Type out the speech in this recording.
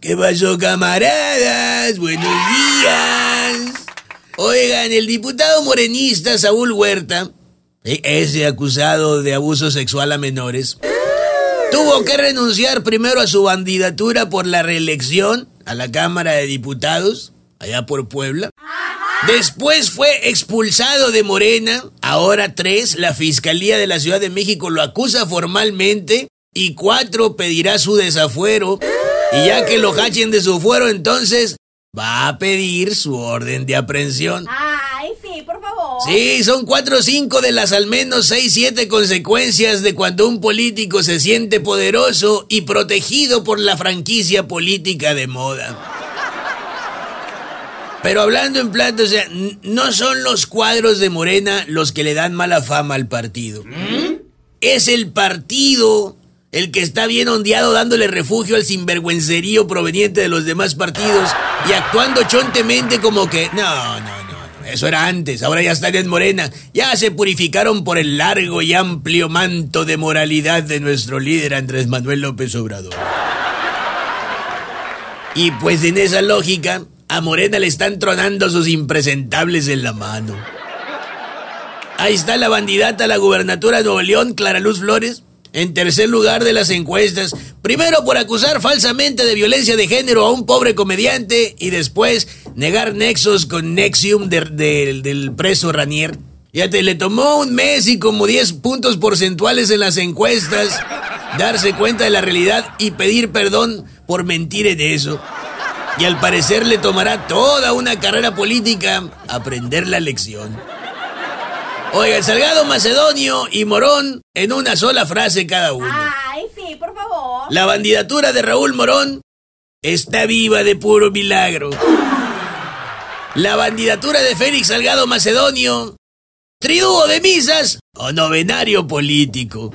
¿Qué pasó, camaradas? Buenos días. Oigan, el diputado morenista Saúl Huerta, eh, ese acusado de abuso sexual a menores, tuvo que renunciar primero a su candidatura por la reelección a la Cámara de Diputados, allá por Puebla. Después fue expulsado de Morena. Ahora tres, la Fiscalía de la Ciudad de México lo acusa formalmente. Y cuatro, pedirá su desafuero. Y ya que lo cachen de su fuero, entonces va a pedir su orden de aprehensión. Ay, sí, por favor. Sí, son cuatro o cinco de las al menos seis, siete consecuencias de cuando un político se siente poderoso y protegido por la franquicia política de moda. Pero hablando en plata, o sea, no son los cuadros de Morena los que le dan mala fama al partido. Es el partido el que está bien ondeado dándole refugio al sinvergüencerío proveniente de los demás partidos y actuando chontemente como que, no, no, no, eso era antes, ahora ya están en Morena, ya se purificaron por el largo y amplio manto de moralidad de nuestro líder Andrés Manuel López Obrador. Y pues en esa lógica, a Morena le están tronando sus impresentables en la mano. Ahí está la bandidata a la gubernatura de Nuevo León, Clara Luz Flores, en tercer lugar de las encuestas, primero por acusar falsamente de violencia de género a un pobre comediante y después negar nexos con Nexium del preso Ranier. Ya te le tomó un mes y como 10 puntos porcentuales en las encuestas darse cuenta de la realidad y pedir perdón por mentir en eso. Y al parecer le tomará toda una carrera política aprender la lección. Oiga, Salgado Macedonio y Morón en una sola frase cada uno. Ay, sí, por favor. La bandidatura de Raúl Morón está viva de puro milagro. La bandidatura de Félix Salgado Macedonio, tridúo de misas o novenario político.